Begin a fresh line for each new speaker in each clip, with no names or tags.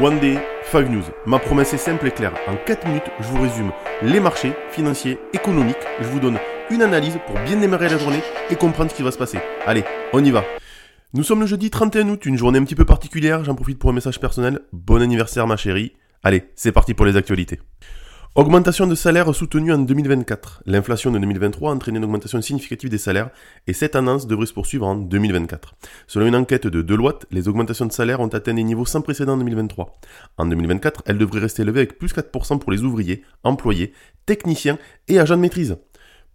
One Day, 5 News. Ma promesse est simple et claire. En 4 minutes, je vous résume les marchés financiers, économiques. Je vous donne une analyse pour bien démarrer la journée et comprendre ce qui va se passer. Allez, on y va. Nous sommes le jeudi 31 août, une journée un petit peu particulière. J'en profite pour un message personnel. Bon anniversaire, ma chérie. Allez, c'est parti pour les actualités. Augmentation de salaire soutenue en 2024. L'inflation de 2023 a entraîné une augmentation significative des salaires et cette tendance devrait se poursuivre en 2024. Selon une enquête de Deloitte, les augmentations de salaire ont atteint des niveaux sans précédent en 2023. En 2024, elles devraient rester élevées avec plus 4% pour les ouvriers, employés, techniciens et agents de maîtrise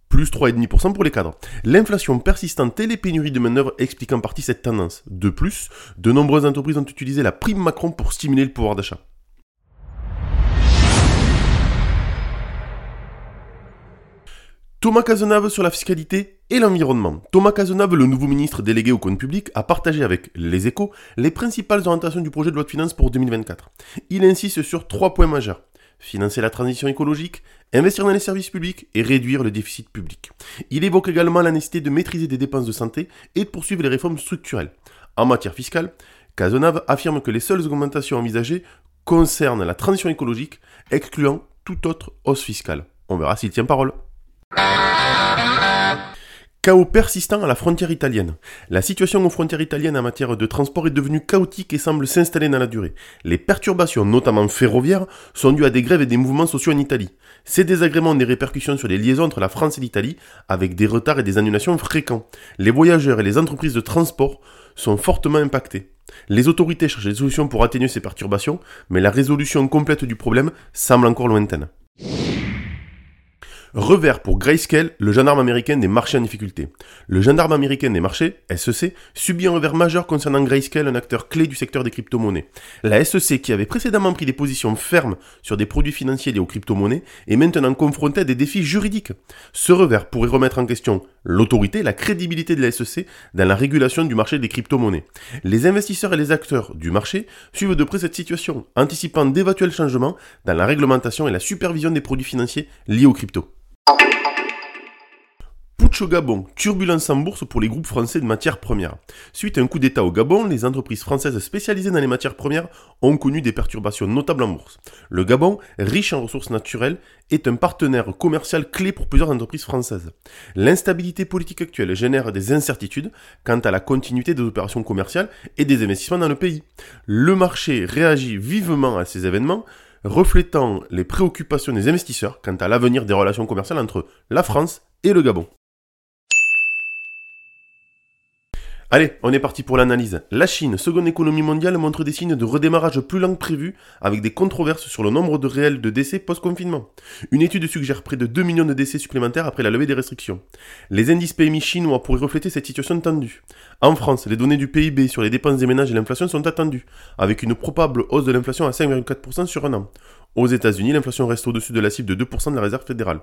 plus 3,5% pour les cadres. L'inflation persistante et les pénuries de main-d'œuvre expliquent en partie cette tendance. De plus, de nombreuses entreprises ont utilisé la prime Macron pour stimuler le pouvoir d'achat. Thomas Cazenave sur la fiscalité et l'environnement. Thomas Cazenave, le nouveau ministre délégué au compte public, a partagé avec les échos les principales orientations du projet de loi de finances pour 2024. Il insiste sur trois points majeurs. Financer la transition écologique, investir dans les services publics et réduire le déficit public. Il évoque également la nécessité de maîtriser des dépenses de santé et de poursuivre les réformes structurelles. En matière fiscale, Cazenave affirme que les seules augmentations envisagées concernent la transition écologique, excluant toute autre hausse fiscale. On verra s'il tient parole. Chaos persistant à la frontière italienne. La situation aux frontières italiennes en matière de transport est devenue chaotique et semble s'installer dans la durée. Les perturbations, notamment ferroviaires, sont dues à des grèves et des mouvements sociaux en Italie. Ces désagréments ont des répercussions sur les liaisons entre la France et l'Italie, avec des retards et des annulations fréquents. Les voyageurs et les entreprises de transport sont fortement impactés. Les autorités cherchent des solutions pour atténuer ces perturbations, mais la résolution complète du problème semble encore lointaine. Revers pour Grayscale, le gendarme américain des marchés en difficulté. Le gendarme américain des marchés, SEC, subit un revers majeur concernant Grayscale, un acteur clé du secteur des crypto-monnaies. La SEC, qui avait précédemment pris des positions fermes sur des produits financiers liés aux crypto-monnaies, est maintenant confrontée à des défis juridiques. Ce revers pourrait remettre en question l'autorité, la crédibilité de la SEC dans la régulation du marché des crypto-monnaies. Les investisseurs et les acteurs du marché suivent de près cette situation, anticipant d'éventuels changements dans la réglementation et la supervision des produits financiers liés aux cryptos. Au Gabon, turbulence en bourse pour les groupes français de matières premières. Suite à un coup d'État au Gabon, les entreprises françaises spécialisées dans les matières premières ont connu des perturbations notables en bourse. Le Gabon, riche en ressources naturelles, est un partenaire commercial clé pour plusieurs entreprises françaises. L'instabilité politique actuelle génère des incertitudes quant à la continuité des opérations commerciales et des investissements dans le pays. Le marché réagit vivement à ces événements, reflétant les préoccupations des investisseurs quant à l'avenir des relations commerciales entre la France et le Gabon. Allez, on est parti pour l'analyse. La Chine, seconde économie mondiale, montre des signes de redémarrage plus lent que prévu, avec des controverses sur le nombre de réels de décès post-confinement. Une étude suggère près de 2 millions de décès supplémentaires après la levée des restrictions. Les indices PMI chinois pourraient refléter cette situation tendue. En France, les données du PIB sur les dépenses des ménages et l'inflation sont attendues, avec une probable hausse de l'inflation à 5,4% sur un an. Aux États-Unis, l'inflation reste au-dessus de la cible de 2% de la réserve fédérale.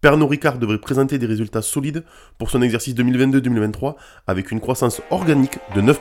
Pernod Ricard devrait présenter des résultats solides pour son exercice 2022-2023 avec une croissance organique de 9%.